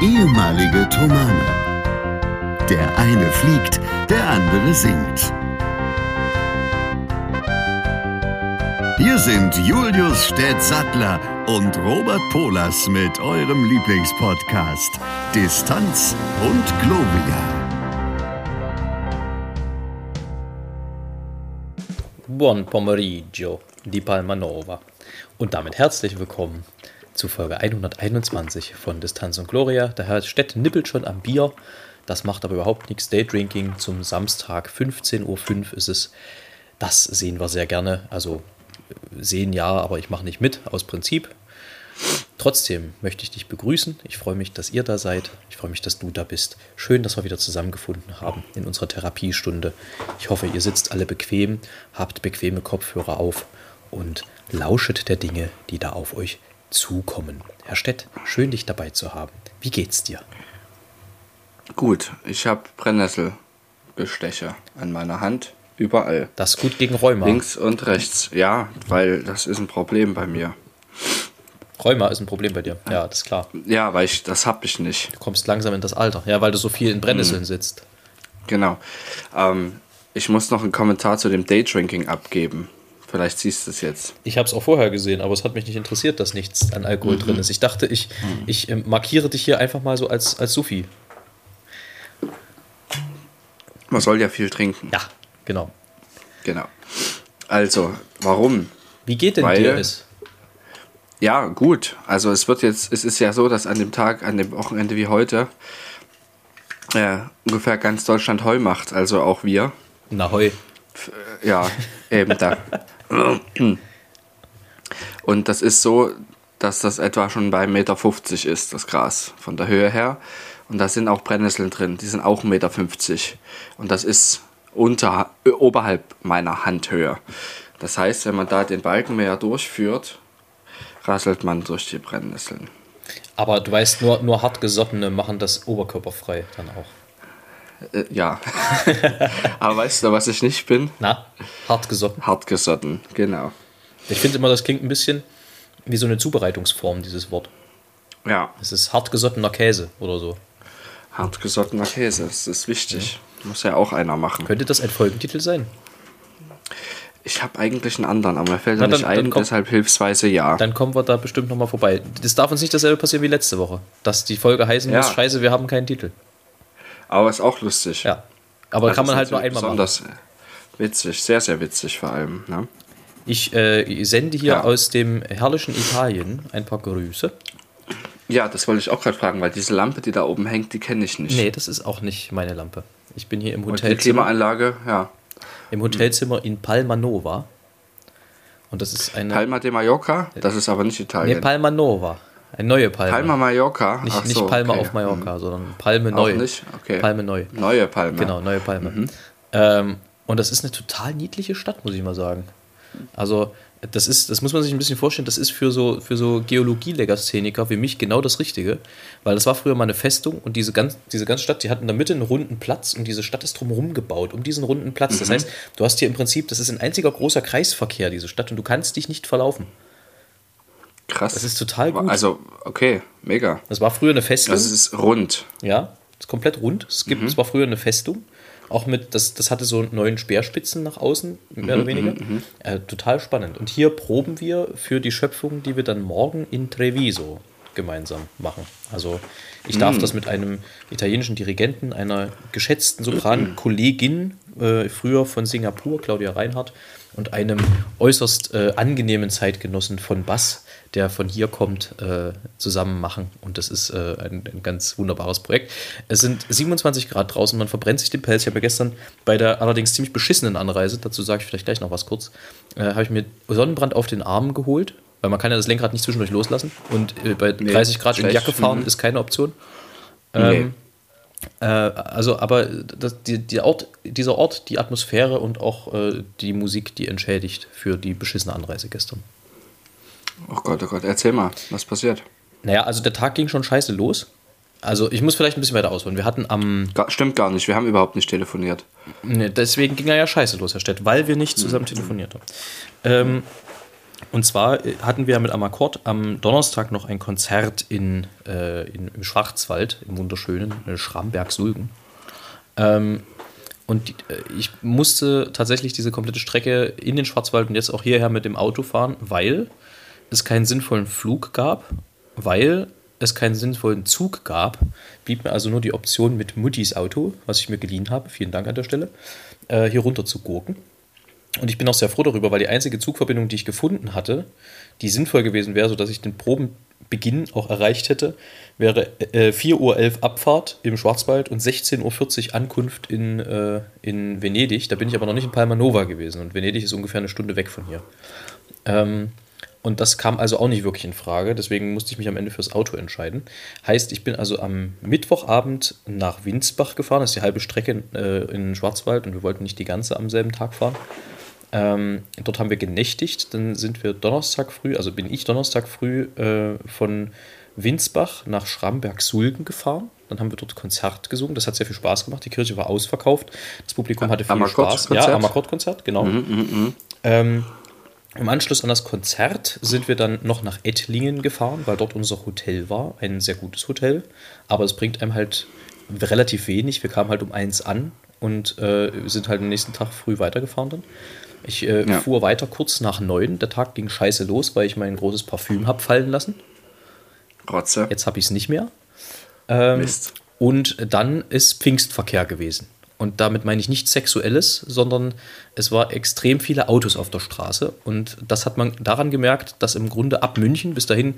ehemalige Tomane. Der eine fliegt, der andere singt. Hier sind Julius Städtsattler und Robert Polas mit eurem Lieblingspodcast Distanz und Globia. Buon pomeriggio di Palma Nova. Und damit herzlich willkommen zu Folge 121 von Distanz und Gloria. Der Herr Stett nippelt schon am Bier. Das macht aber überhaupt nichts. Daydrinking zum Samstag, 15.05 Uhr ist es. Das sehen wir sehr gerne. Also sehen ja, aber ich mache nicht mit, aus Prinzip. Trotzdem möchte ich dich begrüßen. Ich freue mich, dass ihr da seid. Ich freue mich, dass du da bist. Schön, dass wir wieder zusammengefunden haben in unserer Therapiestunde. Ich hoffe, ihr sitzt alle bequem, habt bequeme Kopfhörer auf und lauschet der Dinge, die da auf euch zukommen. Herr Stett, schön dich dabei zu haben. Wie geht's dir? Gut, ich habe Brennnesselbestecher an meiner Hand, überall. Das ist gut gegen Rheuma. Links und rechts, ja, weil das ist ein Problem bei mir. Rheuma ist ein Problem bei dir, ja, das ist klar. Ja, weil ich, das habe ich nicht. Du kommst langsam in das Alter, ja, weil du so viel in Brennnesseln sitzt. Genau. Ähm, ich muss noch einen Kommentar zu dem Daydrinking abgeben. Vielleicht siehst du es jetzt. Ich habe es auch vorher gesehen, aber es hat mich nicht interessiert, dass nichts an Alkohol Mhm. drin ist. Ich dachte, ich, ich äh, markiere dich hier einfach mal so als, als Sufi. Man soll ja viel trinken. Ja, genau. Genau. Also, warum? Wie geht denn Weil- dir es? Ja, gut. Also es wird jetzt, es ist ja so, dass an dem Tag, an dem Wochenende wie heute, äh, ungefähr ganz Deutschland Heu macht. Also auch wir. Na heu. Ja, eben da. Und das ist so, dass das etwa schon bei 1,50 Meter ist, das Gras, von der Höhe her. Und da sind auch Brennnesseln drin, die sind auch 1,50 Meter. Und das ist unter, oberhalb meiner Handhöhe. Das heißt, wenn man da den Balkenmäher durchführt, rasselt man durch die Brennnesseln. Aber du weißt, nur, nur hartgesottene machen das oberkörperfrei dann auch. Äh, ja. Aber weißt du, was ich nicht bin? Na, hartgesotten. Hartgesotten, genau. Ich finde immer, das klingt ein bisschen wie so eine Zubereitungsform, dieses Wort. Ja, Es ist hartgesottener Käse oder so. hartgesottener Käse, das ist wichtig. Muss ja auch einer machen. Könnte das ein Folgentitel sein? Ich habe eigentlich einen anderen, aber mir fällt Na, er nicht dann- dann ein, komm. deshalb hilfsweise ja. Dann kommen wir da bestimmt nochmal vorbei. Das darf uns nicht dasselbe passieren wie letzte Woche. Dass die Folge heißen Ja. muss, scheiße, wir haben keinen Titel. Aber ist auch lustig. Ja. Aber Das kann man halt nur einmal machen. besonders witzig, sehr, sehr witzig vor allem. Ne? Ich äh, sende hier Ja. aus dem herrlichen Italien ein paar Grüße. Ja, das wollte ich auch gerade fragen, weil diese Lampe, die da oben hängt, die kenne ich nicht. Nee, das ist auch nicht meine Lampe. Ich bin hier im Und die Hotelzimmer, Klimaanlage, ja. im Hotelzimmer in Palma Nova. Und das ist eine. Palma de Mallorca, das ist aber nicht nee, Italien. Palma Nova. Eine neue Palma. Palma Mallorca? nicht Ach nicht so, Palma okay. auf Mallorca, sondern Palme Auch neu. nicht? Okay. Palme neu. Neue Palme. Genau, neue Palme. Mhm. Ähm, und das ist eine total niedliche Stadt, muss ich mal sagen. Also, das ist, das muss man sich ein bisschen vorstellen, das ist für so, für so Geologie-Legastheniker wie mich genau das Richtige. Weil das war früher mal eine Festung und diese, ganz, diese ganze Stadt, die hat in der Mitte einen runden Platz und diese Stadt ist drumherum gebaut, um diesen runden Platz. Mhm. Das heißt, du hast hier im Prinzip, das ist ein einziger großer Kreisverkehr, diese Stadt, und du kannst dich nicht verlaufen. Krass. Das ist total gut. Also, okay, mega. Das war früher eine Festung. Das ist rund. Ja, ist komplett rund. Es gibt, es war früher eine Festung. Auch mit, das, das hatte so neuen Speerspitzen nach außen, mehr oder weniger. Äh, total spannend. Und hier proben wir für die Schöpfung, die wir dann morgen in Treviso gemeinsam machen. Also ich darf das mit einem italienischen Dirigenten, einer geschätzten Sopran-Kollegin, äh, früher von Singapur, Claudia Reinhardt, und einem äußerst äh, angenehmen Zeitgenossen von Bass, der von hier kommt, äh, zusammen machen. Und das ist äh, ein, ein ganz wunderbares Projekt. Es sind 27 Grad draußen, man verbrennt sich den Pelz. Ich habe ja gestern bei der allerdings ziemlich beschissenen Anreise, dazu sage ich vielleicht gleich noch was kurz, äh, habe ich mir Sonnenbrand auf den Armen geholt, weil man kann ja das Lenkrad nicht zwischendurch loslassen. Und äh, bei 30 Grad in schlecht. Jacke fahren Mhm. ist keine Option. Nee. Ähm, äh, also, aber das, die, die Ort, dieser Ort, die Atmosphäre und auch äh, die Musik, die entschädigt für die beschissene Anreise gestern. Oh Gott, oh Gott, erzähl mal, was passiert? Naja, also der Tag ging schon scheiße los. Also ich muss vielleicht ein bisschen weiter ausholen. Wir hatten am, Gar, stimmt gar nicht, wir haben überhaupt nicht telefoniert. ne, deswegen ging er ja scheiße los, Herr Stett, weil wir nicht zusammen telefoniert haben. Ähm, Und zwar äh, hatten wir mit Amakord am Donnerstag noch ein Konzert in, äh, in, im Schwarzwald, im wunderschönen äh, Schramberg-Sulgen. Ähm, und die, äh, ich musste tatsächlich diese komplette Strecke in den Schwarzwald und jetzt auch hierher mit dem Auto fahren, weil es keinen sinnvollen Flug gab, weil es keinen sinnvollen Zug gab, blieb mir also nur die Option mit Muttis Auto, was ich mir geliehen habe, vielen Dank an der Stelle, äh, hier runter zu gurken. Und ich bin auch sehr froh darüber, weil die einzige Zugverbindung, die ich gefunden hatte, die sinnvoll gewesen wäre, sodass ich den Probenbeginn auch erreicht hätte, wäre äh, 4.11 Uhr Abfahrt im Schwarzwald und 16.40 Uhr Ankunft in, äh, in Venedig. Da bin ich aber noch nicht in Palma Nova gewesen und Venedig ist ungefähr eine Stunde weg von hier. Ähm, und das kam also auch nicht wirklich in Frage. Deswegen musste ich mich am Ende fürs Auto entscheiden. Heißt, ich bin also am Mittwochabend nach Winsbach gefahren. Das ist die halbe Strecke äh, in Schwarzwald und wir wollten nicht die ganze am selben Tag fahren. Ähm, dort haben wir genächtigt. Dann sind wir Donnerstag früh, also bin ich Donnerstag früh äh, von Winsbach nach Schramberg-Sulgen gefahren. Dann haben wir dort Konzert gesungen. Das hat sehr viel Spaß gemacht. Die Kirche war ausverkauft. Das Publikum hatte viel Spaß. Ja, Amakord-Konzert, genau. Im Anschluss an das Konzert sind wir dann noch nach Ettlingen gefahren, weil dort unser Hotel war. Ein sehr gutes Hotel. Aber es bringt einem halt relativ wenig. Wir kamen halt um eins an und äh, sind halt am nächsten Tag früh weitergefahren dann. Ich äh, ja. fuhr weiter kurz nach neun. Der Tag ging scheiße los, weil ich mein großes Parfüm habe fallen lassen. Rotze. Jetzt habe ich es nicht mehr. Ähm, Mist. Und dann ist Pfingstverkehr gewesen. Und damit meine ich nicht Sexuelles, sondern es war extrem viele Autos auf der Straße. Und das hat man daran gemerkt, dass im Grunde ab München, bis dahin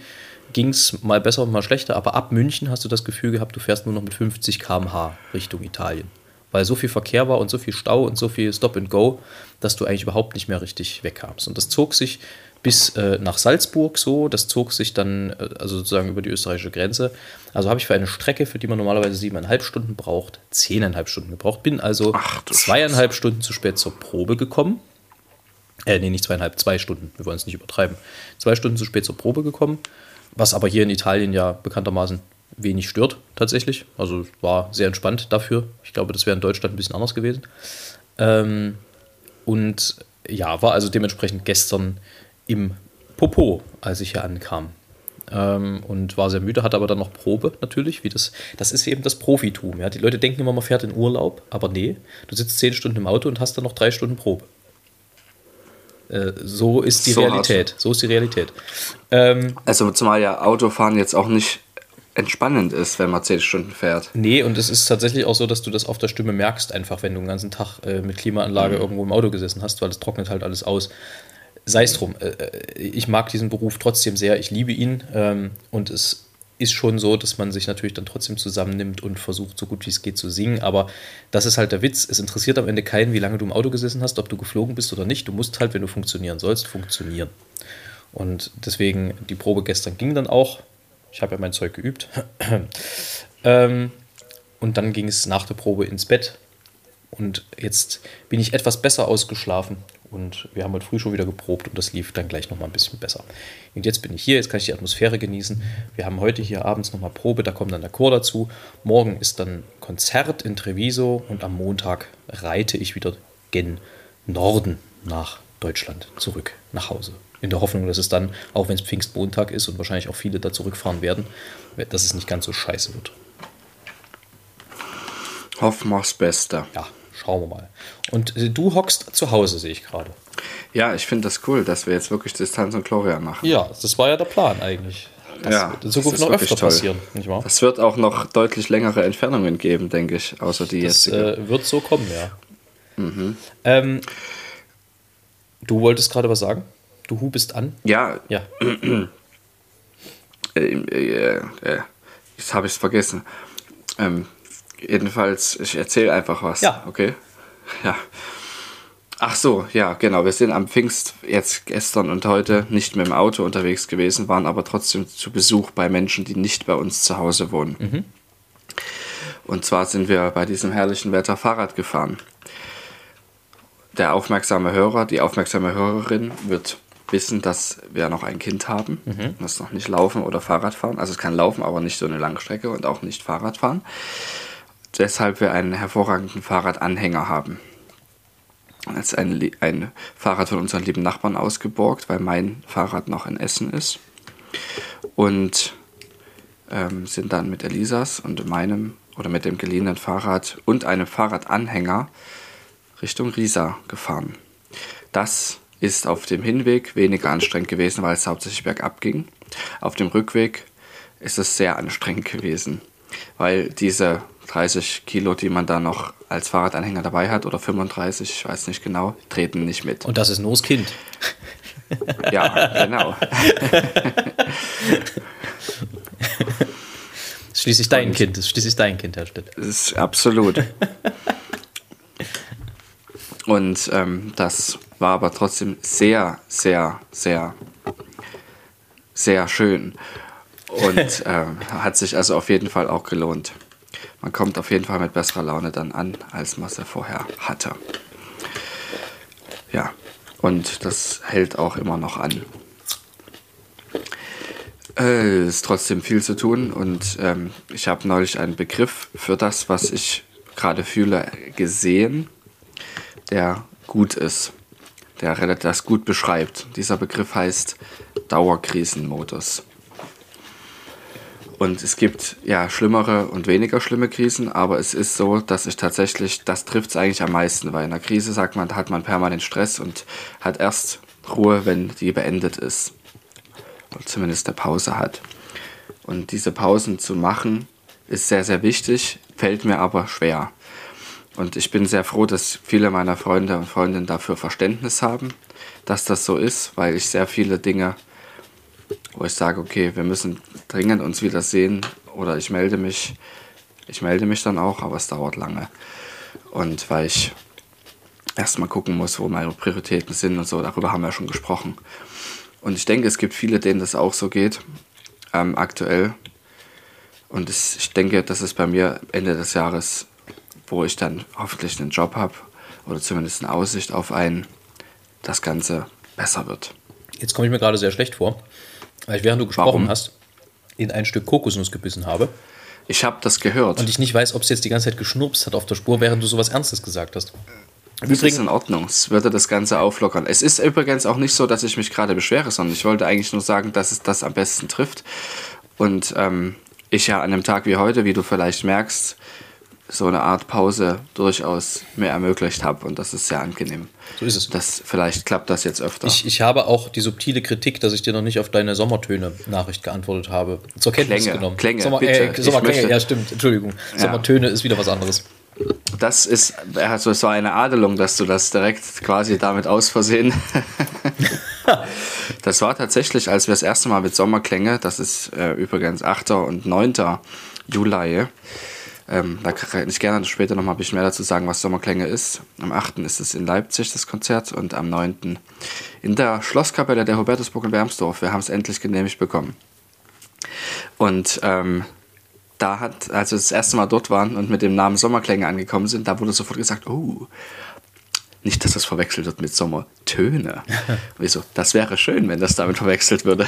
ging es mal besser und mal schlechter, aber ab München hast du das Gefühl gehabt, du fährst nur noch mit 50 km/h Richtung Italien. Weil so viel Verkehr war und so viel Stau und so viel Stop and Go, dass du eigentlich überhaupt nicht mehr richtig wegkamst. Und das zog sich bis äh, nach Salzburg so. Das zog sich dann äh, also sozusagen über die österreichische Grenze. Also habe ich für eine Strecke, für die man normalerweise siebeneinhalb Stunden braucht, zehneinhalb Stunden gebraucht. Bin also Ach, zweieinhalb Scheiße. Stunden zu spät zur Probe gekommen. Äh, nee, nicht zweieinhalb, zwei Stunden. Wir wollen es nicht übertreiben. Zwei Stunden zu spät zur Probe gekommen. Was aber hier in Italien ja bekanntermaßen wenig stört, tatsächlich. Also war sehr entspannt dafür. Ich glaube, das wäre in Deutschland ein bisschen anders gewesen. Ähm, und ja, war also dementsprechend gestern im Popo, als ich hier ankam. Ähm, und war sehr müde, hatte aber dann noch Probe natürlich, wie das, das ist eben das Profitum. Ja? Die Leute denken immer, man fährt in Urlaub, aber nee, du sitzt zehn Stunden im Auto und hast dann noch drei Stunden Probe. Äh, so ist die so Realität. So ist die Realität. Ähm, also zumal ja Autofahren jetzt auch nicht entspannend ist, wenn man zehn Stunden fährt. Nee, und es ist tatsächlich auch so, dass du das auf der Stimme merkst, einfach wenn du den ganzen Tag äh, mit Klimaanlage mhm. irgendwo im Auto gesessen hast, weil es trocknet halt alles aus sei es drum. Äh, äh, ich mag diesen Beruf trotzdem sehr, ich liebe ihn ähm, und es ist schon so, dass man sich natürlich dann trotzdem zusammennimmt und versucht, so gut wie es geht zu singen. Aber das ist halt der Witz. Es interessiert am Ende keinen, wie lange du im Auto gesessen hast, ob du geflogen bist oder nicht. Du musst halt, wenn du funktionieren sollst, funktionieren. Und deswegen, die Probe gestern ging dann auch. Ich habe ja mein Zeug geübt. ähm, und dann ging es nach der Probe ins Bett. Und jetzt bin ich etwas besser ausgeschlafen. Und wir haben heute früh schon wieder geprobt und das lief dann gleich nochmal ein bisschen besser. Und jetzt bin ich hier, jetzt kann ich die Atmosphäre genießen. Wir haben heute hier abends nochmal Probe, da kommt dann der Chor dazu. Morgen ist dann Konzert in Treviso und am Montag reite ich wieder gen Norden nach Deutschland zurück, nach Hause. In der Hoffnung, dass es dann, auch wenn es Pfingstmontag ist und wahrscheinlich auch viele da zurückfahren werden, dass es nicht ganz so scheiße wird. Hoffen wir's Beste. Ja, Schauen wir mal. Und äh, du hockst zu Hause, sehe ich gerade. Ja, ich finde das cool, dass wir jetzt wirklich Distanz und Gloria machen. Ja, das war ja der Plan eigentlich. Das ja, wird in Zukunft noch öfter toll. passieren, nicht wahr? Es wird auch noch deutlich längere Entfernungen geben, denke ich, außer die das, jetzige. Äh, wird so kommen, ja. Mhm. Ähm, du wolltest gerade was sagen? Du hu bist an? Ja. Ja. äh, äh, jetzt habe ich es vergessen. Ähm, Jedenfalls, ich erzähle einfach was. Ja. Okay. Ja. Ach so, ja, genau. Wir sind am Pfingst jetzt gestern und heute nicht mit dem Auto unterwegs gewesen, waren aber trotzdem zu Besuch bei Menschen, die nicht bei uns zu Hause wohnen. Mhm. Und zwar sind wir bei diesem herrlichen Wetter Fahrrad gefahren. Der aufmerksame Hörer, die aufmerksame Hörerin wird wissen, dass wir noch ein Kind haben, mhm. das noch nicht laufen oder Fahrrad fahren. Also es kann laufen, aber nicht so eine Langstrecke und auch nicht Fahrrad fahren weshalb wir einen hervorragenden Fahrradanhänger haben. als ein, ein Fahrrad von unseren lieben Nachbarn ausgeborgt, weil mein Fahrrad noch in Essen ist. Und ähm, sind dann mit Elisas und meinem oder mit dem geliehenen Fahrrad und einem Fahrradanhänger Richtung Riesa gefahren. Das ist auf dem Hinweg weniger anstrengend gewesen, weil es hauptsächlich bergab ging. Auf dem Rückweg ist es sehr anstrengend gewesen, weil diese 30 Kilo, die man da noch als Fahrradanhänger dabei hat, oder 35, ich weiß nicht genau, treten nicht mit. Und das ist nur das Kind. Ja, genau. schließlich dein Kind, das ist schließlich dein Kind, Herr Stett. Das ist absolut. Und ähm, das war aber trotzdem sehr, sehr, sehr, sehr schön. Und ähm, hat sich also auf jeden Fall auch gelohnt. Man kommt auf jeden Fall mit besserer Laune dann an, als man sie vorher hatte. Ja, und das hält auch immer noch an. Es äh, ist trotzdem viel zu tun und ähm, ich habe neulich einen Begriff für das, was ich gerade fühle, gesehen, der gut ist, der das gut beschreibt. Dieser Begriff heißt Dauerkrisenmodus. Und es gibt ja schlimmere und weniger schlimme Krisen, aber es ist so, dass ich tatsächlich, das trifft es eigentlich am meisten, weil in einer Krise sagt man, da hat man permanent Stress und hat erst Ruhe, wenn die beendet ist. Oder zumindest eine Pause hat. Und diese Pausen zu machen, ist sehr, sehr wichtig, fällt mir aber schwer. Und ich bin sehr froh, dass viele meiner Freunde und Freundinnen dafür Verständnis haben, dass das so ist, weil ich sehr viele Dinge wo ich sage, okay, wir müssen dringend uns wiedersehen oder ich melde mich. Ich melde mich dann auch, aber es dauert lange. Und weil ich erstmal gucken muss, wo meine Prioritäten sind und so, darüber haben wir schon gesprochen. Und ich denke, es gibt viele, denen das auch so geht, ähm, aktuell. Und es, ich denke, dass es bei mir Ende des Jahres, wo ich dann hoffentlich einen Job habe oder zumindest eine Aussicht auf einen, das Ganze besser wird. Jetzt komme ich mir gerade sehr schlecht vor, weil ich, während du gesprochen Warum? hast, in ein Stück Kokosnuss gebissen habe. Ich habe das gehört. Und ich nicht weiß, ob es jetzt die ganze Zeit geschnurpst hat auf der Spur, während du sowas Ernstes gesagt hast. Das ist in Ordnung. Es würde das Ganze auflockern. Es ist übrigens auch nicht so, dass ich mich gerade beschwere, sondern ich wollte eigentlich nur sagen, dass es das am besten trifft. Und ähm, ich ja an einem Tag wie heute, wie du vielleicht merkst, so eine Art Pause durchaus mir ermöglicht habe und das ist sehr angenehm. So ist es. Das, vielleicht klappt das jetzt öfter. Ich, ich habe auch die subtile Kritik, dass ich dir noch nicht auf deine Sommertöne-Nachricht geantwortet habe. Zur Kenntnis Klänge, genommen. Klänge, Sommer, bitte. Äh, Sommerklänge, ja stimmt, Entschuldigung. Ja. Sommertöne ist wieder was anderes. Das ist, also es war eine Adelung, dass du das direkt quasi damit aus Versehen. das war tatsächlich, als wir das erste Mal mit Sommerklänge, das ist äh, übrigens 8. und 9. Juli, ähm, da kann ich gerne später noch mal ein bisschen mehr dazu sagen, was Sommerklänge ist. Am 8. ist es in Leipzig, das Konzert, und am 9. in der Schlosskapelle der Hubertusburg in Wermsdorf. Wir haben es endlich genehmigt bekommen. Und ähm, da hat, als wir das erste Mal dort waren und mit dem Namen Sommerklänge angekommen sind, da wurde sofort gesagt, oh, nicht, dass das verwechselt wird mit Sommertöne. Wieso? Das wäre schön, wenn das damit verwechselt würde.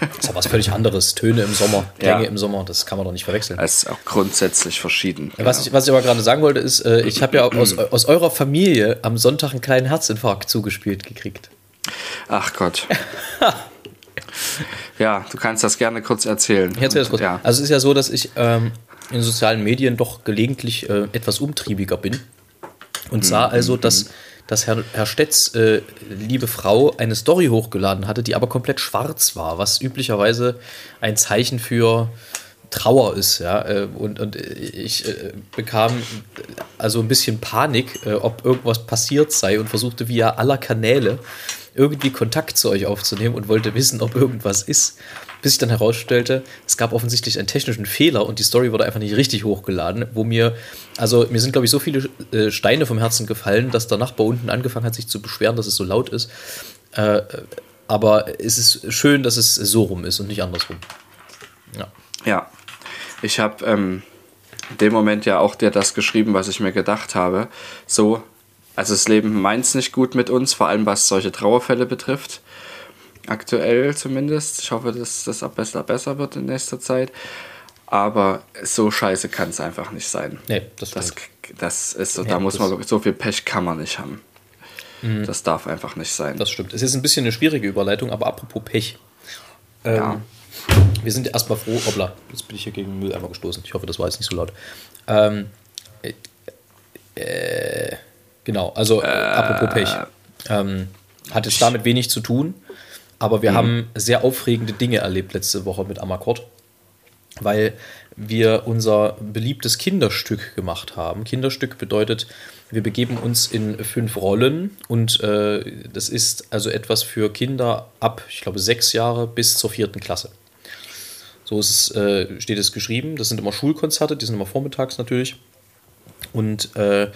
das ist ja was völlig anderes. Töne im Sommer, Klänge ja. im Sommer, das kann man doch nicht verwechseln. Es ist auch grundsätzlich verschieden. Was, genau. ich, was ich aber gerade sagen wollte, ist, äh, ich habe ja aus, aus eurer Familie am Sonntag einen kleinen Herzinfarkt zugespielt gekriegt. Ach Gott. ja, du kannst das gerne kurz erzählen. Ich erzähle das kurz. Ja. Also es ist ja so, dass ich ähm, in sozialen Medien doch gelegentlich äh, etwas umtriebiger bin und sah mhm. also, dass mhm dass Herr, Herr Stetz, äh, liebe Frau, eine Story hochgeladen hatte, die aber komplett schwarz war, was üblicherweise ein Zeichen für Trauer ist, ja. Äh, und, und ich äh, bekam also ein bisschen Panik, äh, ob irgendwas passiert sei und versuchte via aller Kanäle irgendwie Kontakt zu euch aufzunehmen und wollte wissen, ob irgendwas ist bis sich dann herausstellte, es gab offensichtlich einen technischen Fehler und die Story wurde einfach nicht richtig hochgeladen, wo mir, also mir sind, glaube ich, so viele äh, Steine vom Herzen gefallen, dass der Nachbar unten angefangen hat, sich zu beschweren, dass es so laut ist. Äh, aber es ist schön, dass es so rum ist und nicht andersrum. Ja. Ja. Ich habe ähm, in dem Moment ja auch dir das geschrieben, was ich mir gedacht habe. So, also das Leben meint es nicht gut mit uns, vor allem was solche Trauerfälle betrifft. Aktuell zumindest. Ich hoffe, dass das auch besser, besser wird in nächster Zeit. Aber so scheiße kann es einfach nicht sein. Nee, das, das, das ist so, ja, da muss man so viel Pech kann man nicht haben. Das darf einfach nicht sein. Das stimmt. Es ist ein bisschen eine schwierige Überleitung, aber apropos Pech. Ähm, Ja. Wir sind erstmal froh. Hoppla, jetzt bin ich hier gegen den Mülleimer gestoßen. Ich hoffe, das war jetzt nicht so laut. Ähm, äh, äh, genau, also äh, apropos Pech. Ähm, hat jetzt damit wenig zu tun, aber wir haben sehr aufregende Dinge erlebt letzte Woche mit Amakord, weil wir unser beliebtes Kinderstück gemacht haben. Kinderstück bedeutet, wir begeben uns in fünf Rollen und äh, das ist also etwas für Kinder ab, ich glaube, sechs Jahre bis zur vierten Klasse. So ist es, äh, steht es geschrieben. Das sind immer Schulkonzerte, die sind immer vormittags natürlich. Und äh,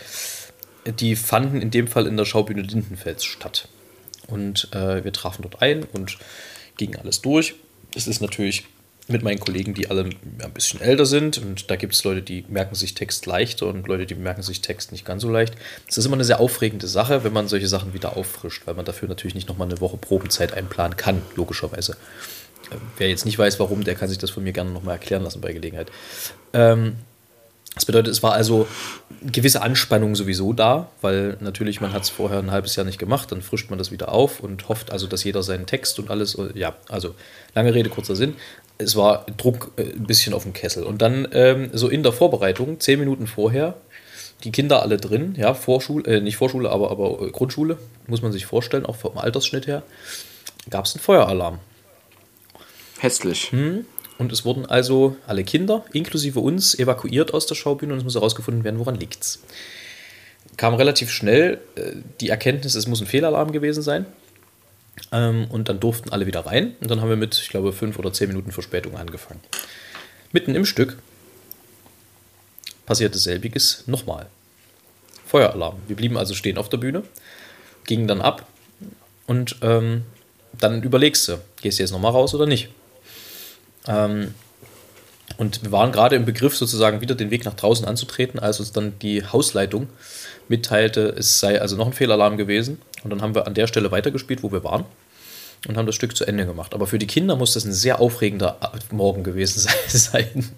die fanden in dem Fall in der Schaubühne Lindenfels statt. Und äh, wir trafen dort ein und gingen alles durch. Es ist natürlich mit meinen Kollegen, die alle ein bisschen älter sind. Und da gibt es Leute, die merken sich Text leichter und Leute, die merken sich Text nicht ganz so leicht. Es ist immer eine sehr aufregende Sache, wenn man solche Sachen wieder auffrischt, weil man dafür natürlich nicht nochmal eine Woche Probenzeit einplanen kann, logischerweise. Äh, Wer jetzt nicht weiß, warum, der kann sich das von mir gerne nochmal erklären lassen bei Gelegenheit. Ähm, das bedeutet, es war also eine gewisse Anspannung sowieso da, weil natürlich man hat es vorher ein halbes Jahr nicht gemacht, dann frischt man das wieder auf und hofft also, dass jeder seinen Text und alles, ja, also lange Rede, kurzer Sinn. Es war Druck äh, ein bisschen auf dem Kessel. Und dann ähm, so in der Vorbereitung, zehn Minuten vorher, die Kinder alle drin, ja, Vorschule, äh, nicht Vorschule, aber, aber äh, Grundschule, muss man sich vorstellen, auch vom Altersschnitt her, gab es einen Feueralarm. Hässlich. Und es wurden also alle Kinder, inklusive uns, evakuiert aus der Schaubühne und es muss herausgefunden werden, woran liegt's. Kam relativ schnell äh, die Erkenntnis, es muss ein Fehlalarm gewesen sein. Ähm, und dann durften alle wieder rein. Und dann haben wir mit, ich glaube, fünf oder zehn Minuten Verspätung angefangen. Mitten im Stück passierte selbiges nochmal. Feueralarm. Wir blieben also stehen auf der Bühne, gingen dann ab und ähm, dann überlegst du, gehst du jetzt nochmal raus oder nicht? Ähm, und wir waren gerade im Begriff, sozusagen wieder den Weg nach draußen anzutreten, als uns dann die Hausleitung mitteilte, es sei also noch ein Fehlalarm gewesen. Und dann haben wir an der Stelle weitergespielt, wo wir waren und haben das Stück zu Ende gemacht. Aber für die Kinder muss das ein sehr aufregender Morgen gewesen sein.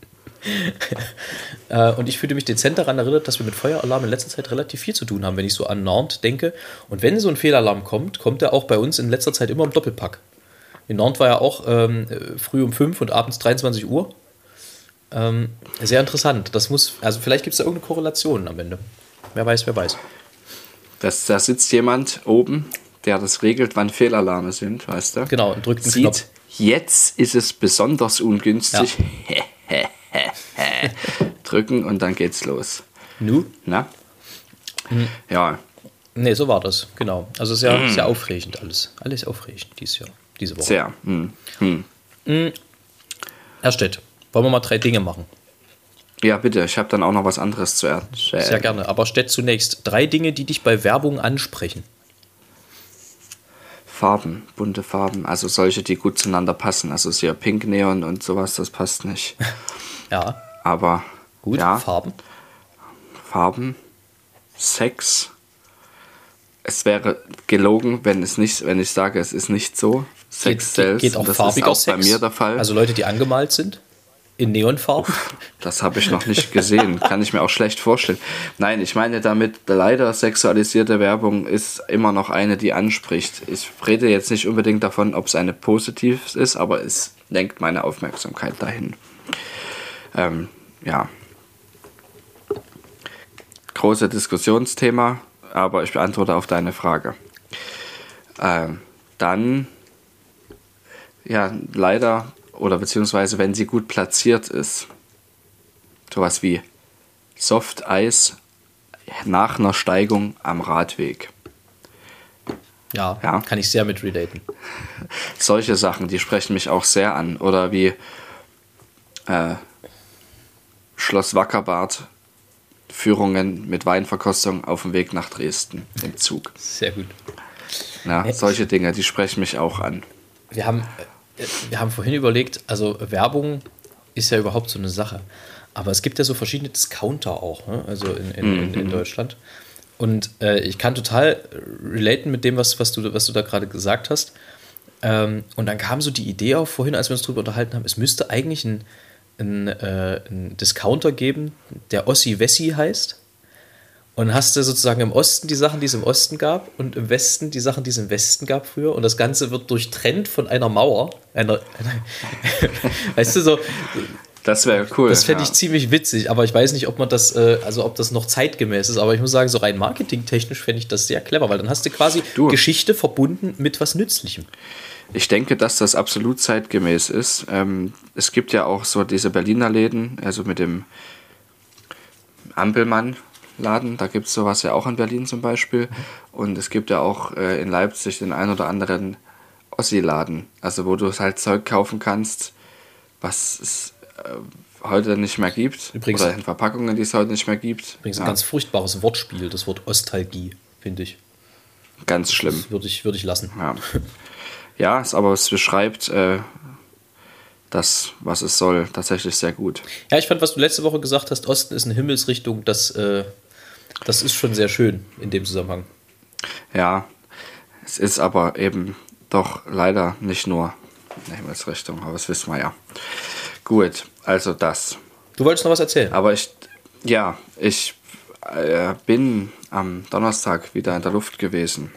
Äh, und ich fühlte mich dezent daran erinnert, dass wir mit Feueralarm in letzter Zeit relativ viel zu tun haben, wenn ich so an Nantes denke. Und wenn so ein Fehlalarm kommt, kommt er auch bei uns in letzter Zeit immer im Doppelpack. In Nantes war ja auch ähm, früh um 5 und abends 23 Uhr. Ähm, sehr interessant. Das muss, also vielleicht gibt es da irgendeine Korrelation am Ende. Wer weiß, wer weiß. Das, da sitzt jemand oben, der das regelt, wann Fehlalarme sind, weißt du? Genau, und drückt einen Sieht, Knopf. jetzt ist es besonders ungünstig. Drücken und dann geht's los. Nu? Na? Mhm. Ja, Nee, so war das, genau. Also sehr, sehr aufregend alles. Alles aufregend dieses Jahr, diese Woche. sehr. Hm. Hm. Herr Stett, wollen wir mal drei Dinge machen? Ja, bitte, ich habe dann auch noch was anderes zu erzählen. Sehr gerne. Aber Stett zunächst. Drei Dinge, die dich bei Werbung ansprechen. Farben, bunte Farben, also solche, die gut zueinander passen. Also sehr Pink Neon und sowas, das passt nicht. Ja, Aber gut. ja, Farben. Farben, Sex. Es wäre gelogen, wenn es nicht, wenn ich sage, es ist nicht so. Sex Geht, selbst. geht auch und das farbiger ist auch bei Sex? mir der Fall. Also Leute, die angemalt sind? In Neonfarben? Das habe ich noch nicht gesehen. Kann ich mir auch schlecht vorstellen. Nein, ich meine damit, leider sexualisierte Werbung ist immer noch eine, die anspricht. Ich rede jetzt nicht unbedingt davon, ob es eine positiv ist, aber es lenkt meine Aufmerksamkeit dahin. Ähm, ja. Große Diskussionsthema, aber ich beantworte auf deine Frage. Ähm, dann, ja, leider, oder beziehungsweise wenn sie gut platziert ist, sowas wie Softeis nach einer Steigung am Radweg. Ja, Ja. kann ich sehr mit relaten. Solche Sachen, die sprechen mich auch sehr an. Oder wie äh, Schloss Wackerbad, Führungen mit Weinverkostung auf dem Weg nach Dresden im Zug. Sehr gut. Ja, solche Dinge, die sprechen mich auch an. Wir haben, äh, wir haben vorhin überlegt, also Werbung ist ja überhaupt so eine Sache. Aber es gibt ja so verschiedene Discounter auch, ne? also in, in, in, in Deutschland. Und äh, ich kann total relaten mit dem, was, was, du, was du da gerade gesagt hast. Ähm, und dann kam so die Idee auf vorhin, als wir uns darüber unterhalten haben, es müsste eigentlich ein, ein, äh, ein Discounter geben, der Ossi Wessi heißt. Und hast du sozusagen im Osten die Sachen, die es im Osten gab und im Westen die Sachen, die es im Westen gab früher. Und das Ganze wird durchtrennt von einer Mauer. Einer, einer weißt du, so. Das wäre cool. Das fände ja. ich ziemlich witzig, aber ich weiß nicht, ob man das, äh, also ob das noch zeitgemäß ist. Aber ich muss sagen, so rein marketingtechnisch fände ich das sehr clever, weil dann hast du quasi Du. Geschichte verbunden mit was Nützlichem. Ich denke, dass das absolut zeitgemäß ist. Ähm, es gibt ja auch so diese Berliner Läden, also mit dem Ampelmann-Laden, da gibt es sowas ja auch in Berlin zum Beispiel. Und es gibt ja auch äh, in Leipzig den ein oder anderen Ossi-Laden, also wo du halt Zeug kaufen kannst, was es äh, heute nicht mehr gibt. Übrigens- oder in Verpackungen, die es heute nicht mehr gibt. Übrigens ein Ja, ganz furchtbares Wortspiel, das Wort Ostalgie, finde ich. ganz schlimm. Das würde ich, würde ich lassen. Ja, ja es, aber es beschreibt äh, das, was es soll, tatsächlich sehr gut. Ja, ich fand, was du letzte Woche gesagt hast, Osten ist eine Himmelsrichtung, das, äh, das ist schon sehr schön in dem Zusammenhang. Ja, es ist aber eben doch leider nicht nur eine Himmelsrichtung, aber das wissen wir ja. Gut, also das. Du wolltest noch was erzählen? Aber ich, ja, ich äh, bin am Donnerstag wieder in der Luft gewesen.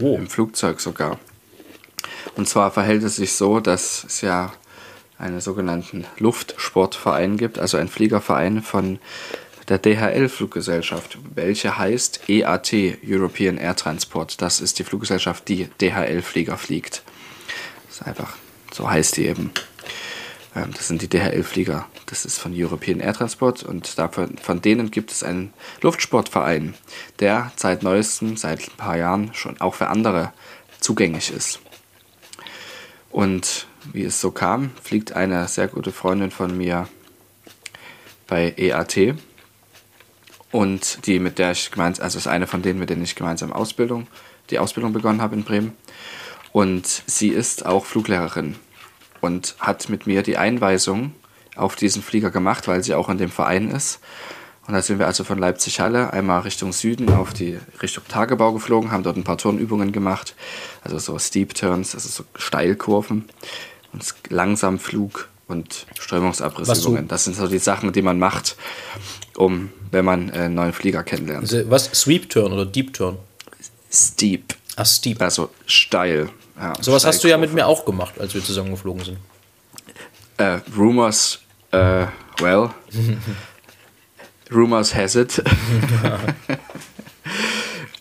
Oh. Im Flugzeug sogar. Und zwar verhält es sich so, dass es ja einen sogenannten Luftsportverein gibt, also ein Fliegerverein von der DHL-Fluggesellschaft, welche heißt EAT, European Air Transport. Das ist die Fluggesellschaft, die DHL-Flieger fliegt. Das ist einfach, so heißt die eben. Ähm, Das sind die DHL-Flieger. Das ist von European Air Transport und davon, von denen gibt es einen Luftsportverein, der seit neuestem, seit ein paar Jahren schon auch für andere zugänglich ist. Und wie es so kam, fliegt eine sehr gute Freundin von mir bei EAT und die mit der ich gemeinsam, also ist eine von denen, mit denen ich gemeinsam Ausbildung, die Ausbildung begonnen habe in Bremen. Und sie ist auch Fluglehrerin und hat mit mir die Einweisung auf diesen Flieger gemacht, weil sie auch in dem Verein ist. Und da sind wir also von Leipzig-Halle einmal Richtung Süden auf die Richtung Tagebau geflogen, haben dort ein paar Turnübungen gemacht, also so Steep Turns, also so Steilkurven und Langsamflug und Strömungsabrissübungen. Das sind so die Sachen, die man macht, um, wenn man einen neuen Flieger kennenlernt. Also, was? Sweep Turn oder Deep Turn? Steep, Ach, Steep. also steil. Ja, Sowas hast du ja mit mir auch gemacht, als wir zusammen geflogen sind. Äh, rumors, äh, well, rumors has it.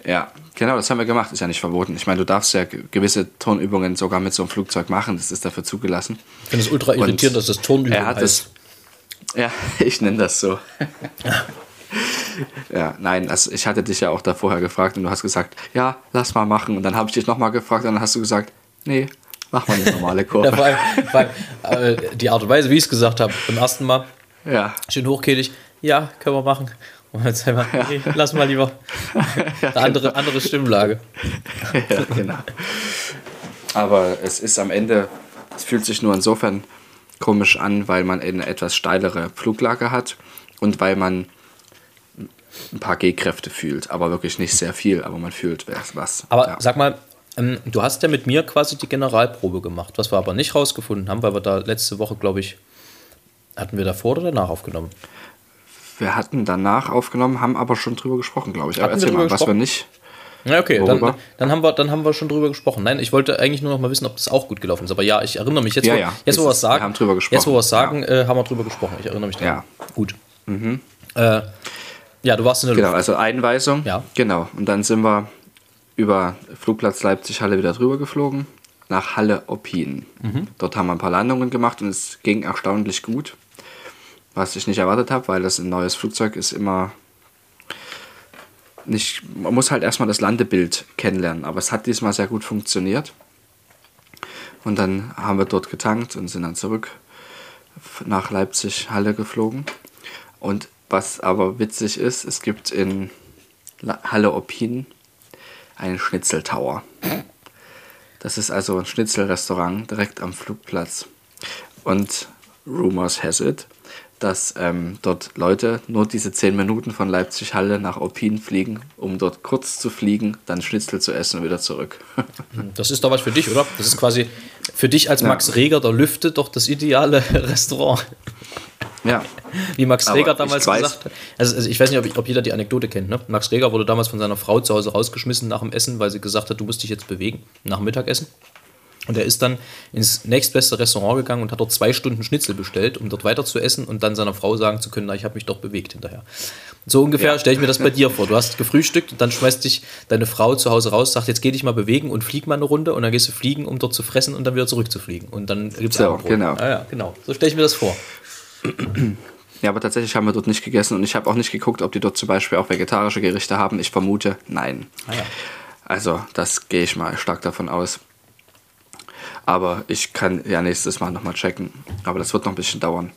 ja, genau, das haben wir gemacht, ist ja nicht verboten. Ich meine, du darfst ja ge- gewisse Turnübungen sogar mit so einem Flugzeug machen, das ist dafür zugelassen. Ich finde es ultra irritierend, dass das Turnübung Er hat heißt. es, ja, ich nenne das so. ja, nein, also ich hatte dich ja auch da vorher gefragt und du hast gesagt, ja, lass mal machen. Und dann habe ich dich nochmal gefragt und dann hast du gesagt, nee, mach mal eine normale Kurve. Ja, vor allem, vor allem äh, die Art und Weise, wie ich es gesagt habe, beim ersten Mal, ja. schön hochkehlig, ja, können wir machen. Und jetzt einmal, nee, lass mal lieber. Eine andere, andere Stimmlage. ja, genau. Aber es ist am Ende, es fühlt sich nur insofern komisch an, weil man eine etwas steilere Fluglage hat und weil man ein paar G-Kräfte fühlt, aber wirklich nicht sehr viel, aber man fühlt was. Aber ja. sag mal, ähm, du hast ja mit mir quasi die Generalprobe gemacht, was wir aber nicht rausgefunden haben, weil wir da letzte Woche, glaube ich, hatten wir davor oder danach aufgenommen? Wir hatten danach aufgenommen, haben aber schon drüber gesprochen, glaube ich. Aber Hatten wir erzähl mal, drüber was wir gesprochen? nicht. Ja, okay, dann, dann, haben wir, dann haben wir schon drüber gesprochen. Nein, ich wollte eigentlich nur noch mal wissen, ob das auch gut gelaufen ist. Aber ja, ich erinnere mich. Jetzt, Ja, wo, ja, jetzt, wo wir es sagen, wir haben drüber gesprochen. Jetzt, wo wir es sagen, äh, haben wir drüber gesprochen. Ich erinnere mich daran. Gut. Äh, ja, du warst in der Genau, Luft. also Einweisung. Ja. Genau. Und dann sind wir über Flugplatz Leipzig-Halle wieder drüber geflogen nach Halle-Oppin. Mhm. Dort haben wir ein paar Landungen gemacht und es ging erstaunlich gut. Was ich nicht erwartet habe, weil das ein neues Flugzeug ist immer nicht. Man muss halt erstmal das Landebild kennenlernen, aber es hat diesmal sehr gut funktioniert. Und dann haben wir dort getankt und sind dann zurück nach Leipzig-Halle geflogen. Und was aber witzig ist, es gibt in Halle Oppin einen Schnitzeltower. Das ist also ein Schnitzelrestaurant direkt am Flugplatz. Und Rumors has it, dass ähm, dort Leute nur diese 10 Minuten von Leipzig-Halle nach Oppin fliegen, um dort kurz zu fliegen, dann Schnitzel zu essen und wieder zurück. Das ist doch was für dich, oder? Das ist quasi für dich als Max Reger der Lüfte doch das ideale Restaurant. Ja. Wie Max Aber Reger ich damals gesagt hat. Also, also ich weiß nicht, ob, ich, ob jeder die Anekdote kennt. Ne? Max Reger wurde damals von seiner Frau zu Hause rausgeschmissen nach dem Essen, weil sie gesagt hat, du musst dich jetzt bewegen nach dem Mittagessen. Und er ist dann ins nächstbeste Restaurant gegangen und hat dort zwei Stunden Schnitzel bestellt, um dort weiter zu essen und dann seiner Frau sagen zu können, na, ich habe mich doch bewegt hinterher. So ungefähr Ja. stelle ich mir das bei dir vor. Du hast gefrühstückt und dann schmeißt dich deine Frau zu Hause raus, sagt, jetzt geh dich mal bewegen und flieg mal eine Runde und dann gehst du fliegen, um dort zu fressen und dann wieder zurückzufliegen. Und dann gibt es So, genau. Ja, ja, genau. So stelle ich mir das vor. Ja, aber tatsächlich haben wir dort nicht gegessen und ich habe auch nicht geguckt, ob die dort zum Beispiel auch vegetarische Gerichte haben. Ich vermute, nein. Ah, ja. Also, das gehe ich mal stark davon aus. Aber ich kann ja nächstes Mal nochmal checken. Aber das wird noch ein bisschen dauern.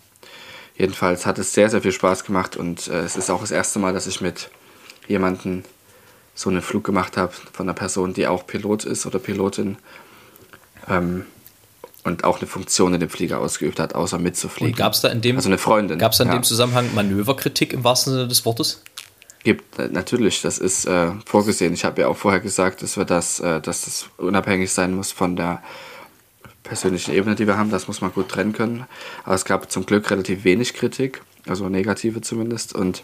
Jedenfalls hat es sehr, sehr viel Spaß gemacht und äh, es ist auch das erste Mal, dass ich mit jemandem so einen Flug gemacht habe von einer Person, die auch Pilot ist oder Pilotin ähm, und auch eine Funktion in dem Flieger ausgeübt hat, außer mitzufliegen. Gab es da in dem, also eine Freundin. gab's da in ja. dem Zusammenhang Manöverkritik im wahrsten Sinne des Wortes? Gibt, äh, natürlich, das ist äh, vorgesehen. Ich habe ja auch vorher gesagt, dass wir das, äh, dass das unabhängig sein muss von der persönlichen Ebene, die wir haben. Das muss man gut trennen können. Aber es gab zum Glück relativ wenig Kritik, also negative zumindest. Und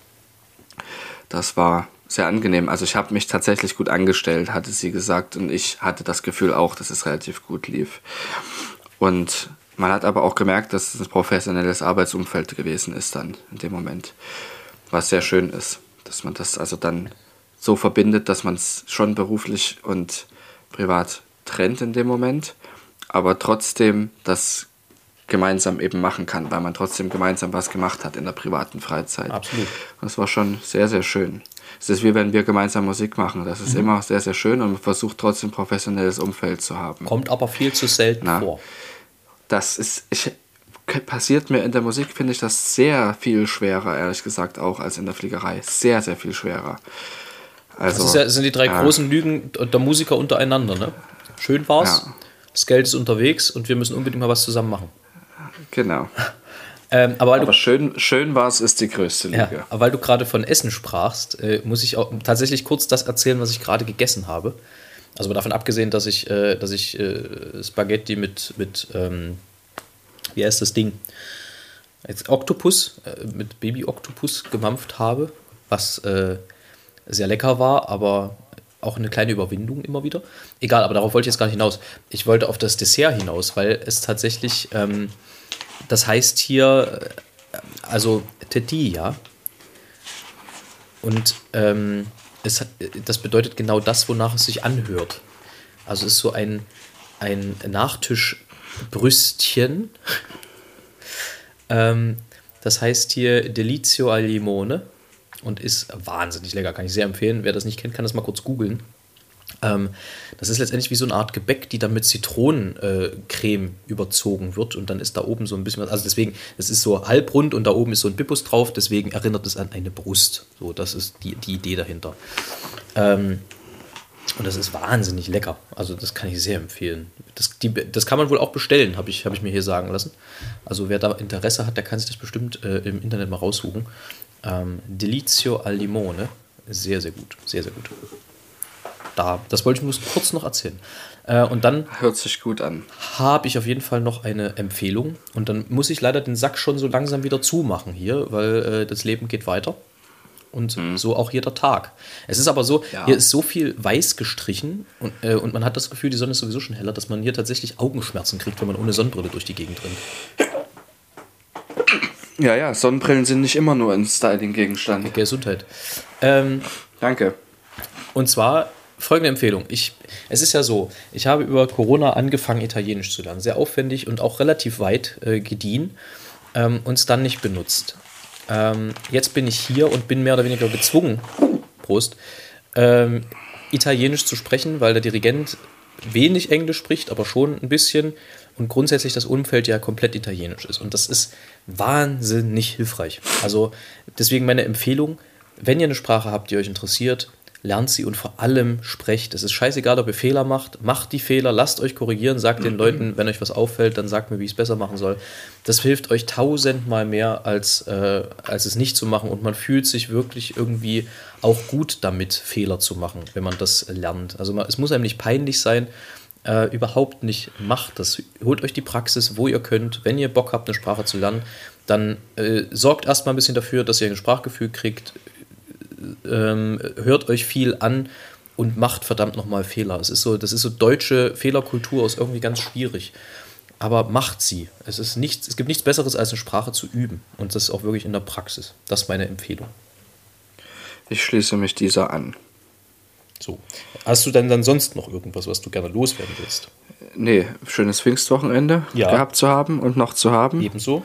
das war sehr angenehm. Also ich habe mich tatsächlich gut angestellt, hatte sie gesagt. Und ich hatte das Gefühl auch, dass es relativ gut lief. Und man hat aber auch gemerkt, dass es ein professionelles Arbeitsumfeld gewesen ist dann in dem Moment. Was sehr schön ist, dass man das also dann so verbindet, dass man es schon beruflich und privat trennt in dem Moment, aber trotzdem das gemeinsam eben machen kann, weil man trotzdem gemeinsam was gemacht hat in der privaten Freizeit. Absolut. Das war schon sehr, sehr schön. Es ist wie wenn wir gemeinsam Musik machen. Das ist immer sehr, sehr schön und man versucht trotzdem professionelles Umfeld zu haben. Kommt aber viel zu selten Na? vor. Das ist, ich, passiert mir in der Musik, finde ich das sehr viel schwerer, ehrlich gesagt, auch als in der Fliegerei. Sehr, sehr viel schwerer. Also, Das ist ja, das sind die drei ja. großen Lügen der Musiker untereinander. Ne? Schön war's, Ja. Das Geld ist unterwegs und wir müssen unbedingt mal was zusammen machen. Genau. Ähm, aber weil Aber du, schön, schön war es, ist die größte ja, Lüge. aber weil du gerade von Essen sprachst, äh, muss ich auch tatsächlich kurz das erzählen, was ich gerade gegessen habe. Also davon abgesehen, dass ich, äh, dass ich äh, Spaghetti mit, mit ähm, wie heißt das Ding? Jetzt Oktopus, äh, mit Baby-Oktopus gemampft habe, was äh, sehr lecker war, aber auch eine kleine Überwindung immer wieder. Egal, aber darauf wollte ich jetzt gar nicht hinaus. Ich wollte auf das Dessert hinaus, weil es tatsächlich, ähm, das heißt hier, äh, also Tetilla. Und ähm, es hat, das bedeutet genau das, wonach es sich anhört. Also es ist so ein, ein Nachtischbrüstchen. ähm, das heißt hier Delizio al Limone und ist wahnsinnig lecker. Kann ich sehr empfehlen. Wer das nicht kennt, kann das mal kurz googeln. Ähm, das ist letztendlich wie so eine Art Gebäck, die dann mit Zitronencreme Creme überzogen wird und dann ist da oben so ein bisschen was. Also deswegen, es ist so halbrund und da oben ist so ein Bippus drauf, deswegen erinnert es an eine Brust. So, das ist die, die Idee dahinter. Ähm, und das ist wahnsinnig lecker. Also das kann ich sehr empfehlen. Das, die, das kann man wohl auch bestellen, habe ich, hab ich mir hier sagen lassen. Also wer da Interesse hat, der kann sich das bestimmt äh, im Internet mal raussuchen. Ähm, Delizio al Limone. Sehr, sehr gut. Sehr, sehr gut. Da, das wollte ich nur kurz noch erzählen. Äh, und dann Hört sich gut an. habe ich auf jeden Fall noch eine Empfehlung. Und dann muss ich leider den Sack schon so langsam wieder zumachen hier, weil äh, das Leben geht weiter. Und so auch jeder Tag. Es ist aber so, Ja. hier ist so viel weiß gestrichen und, äh, und man hat das Gefühl, die Sonne ist sowieso schon heller, dass man hier tatsächlich Augenschmerzen kriegt, wenn man ohne Sonnenbrille durch die Gegend rennt. Ja, ja, Sonnenbrillen sind nicht immer nur ein Styling-Gegenstand. Gesundheit. Ähm, Danke. Und zwar folgende Empfehlung. Ich, es ist ja so, ich habe über Corona angefangen, Italienisch zu lernen. Sehr aufwendig und auch relativ weit äh, gediehen ähm, und es dann nicht benutzt. Ähm, jetzt bin ich hier und bin mehr oder weniger gezwungen, Prost, ähm, Italienisch zu sprechen, weil der Dirigent wenig Englisch spricht, aber schon ein bisschen und grundsätzlich das Umfeld ja komplett italienisch ist. Und das ist wahnsinnig hilfreich. Also deswegen meine Empfehlung, wenn ihr eine Sprache habt, die euch interessiert, lernt sie und vor allem sprecht. Es ist scheißegal, ob ihr Fehler macht. Macht die Fehler, lasst euch korrigieren, sagt den Leuten, wenn euch was auffällt, dann sagt mir, wie ich es besser machen soll. Das hilft euch tausendmal mehr, als, äh, als es nicht zu machen. Und man fühlt sich wirklich irgendwie auch gut damit, Fehler zu machen, wenn man das lernt. Also man, es muss einem nicht peinlich sein. Äh, überhaupt nicht. Macht das. Holt euch die Praxis, wo ihr könnt. Wenn ihr Bock habt, eine Sprache zu lernen, dann äh, sorgt erstmal ein bisschen dafür, dass ihr ein Sprachgefühl kriegt. Ähm, hört euch viel an und macht verdammt nochmal Fehler. Es ist so, das ist so deutsche Fehlerkultur, ist irgendwie ganz schwierig. Aber macht sie. Es, ist nichts, es gibt nichts Besseres, als eine Sprache zu üben. Und das auch wirklich in der Praxis. Das ist meine Empfehlung. Ich schließe mich dieser an. So. Hast du denn dann sonst noch irgendwas, was du gerne loswerden willst? Nee, schönes Pfingstwochenende Ja. gehabt zu haben und noch zu haben. Ebenso?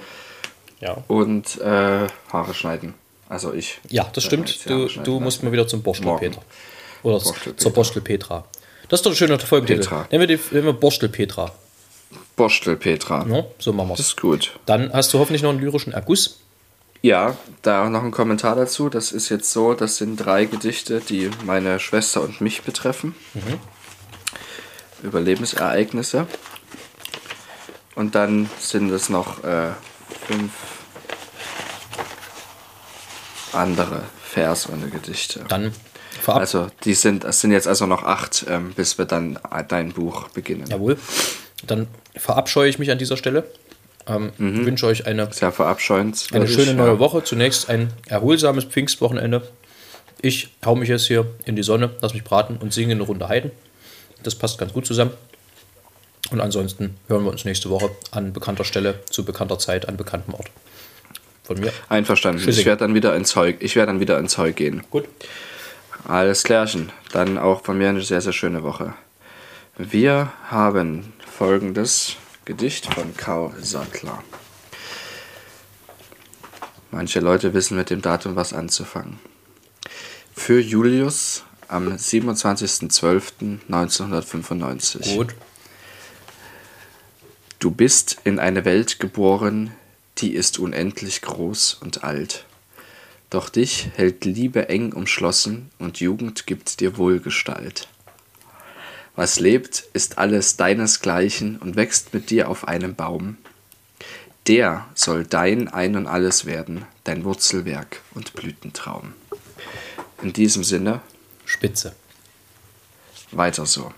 Ja. Und äh, Haare schneiden. Also ich. Ja, das Äh, stimmt. Du, du musst mal wieder zum Borstel. Petra. Oder Borstel zur. Borstel Petra. Das ist doch ein schöner Folgentitel. Petra. Nennen wir, die, nennen wir Borstel Petra. Borstel Petra. Ja, so machen wir Das es. ist gut. Dann hast du hoffentlich noch einen lyrischen Erguss. Ja, da noch ein Kommentar dazu. Das ist jetzt so, das sind drei Gedichte, die meine Schwester und mich betreffen. Überlebensereignisse. Und dann sind es noch äh, fünf andere Vers und Gedichte. Dann verab Also die sind, es sind jetzt also noch acht, ähm, bis wir dann dein Buch beginnen. Jawohl. Dann verabscheue ich mich an dieser Stelle. Ähm, Wünsche euch eine, Sehr verabscheuend. eine schöne neue ja. Woche. Zunächst ein erholsames Pfingstwochenende. Ich hau mich jetzt hier in die Sonne, lass mich braten und singe eine Runde Heiden. Das passt ganz gut zusammen. Und ansonsten hören wir uns nächste Woche an bekannter Stelle, zu bekannter Zeit, an bekanntem Ort. Von mir. Einverstanden. Tschüssi. Ich werde dann wieder ins Zeug. Ich werde dann wieder ins Zeug gehen. Gut. Alles klärchen. Dann auch von mir eine sehr, sehr schöne Woche. Wir haben folgendes Gedicht von Kau Sattler. Manche Leute wissen mit dem Datum was anzufangen. Für Julius am 27.12.1995. Gut. Du bist in eine Welt geboren, die ist unendlich groß und alt. Doch dich hält Liebe eng umschlossen und Jugend gibt dir Wohlgestalt. Was lebt, ist alles deinesgleichen und wächst mit dir auf einem Baum. Der soll dein Ein und alles werden, dein Wurzelwerk und Blütentraum. In diesem Sinne, Spitze. weiter so.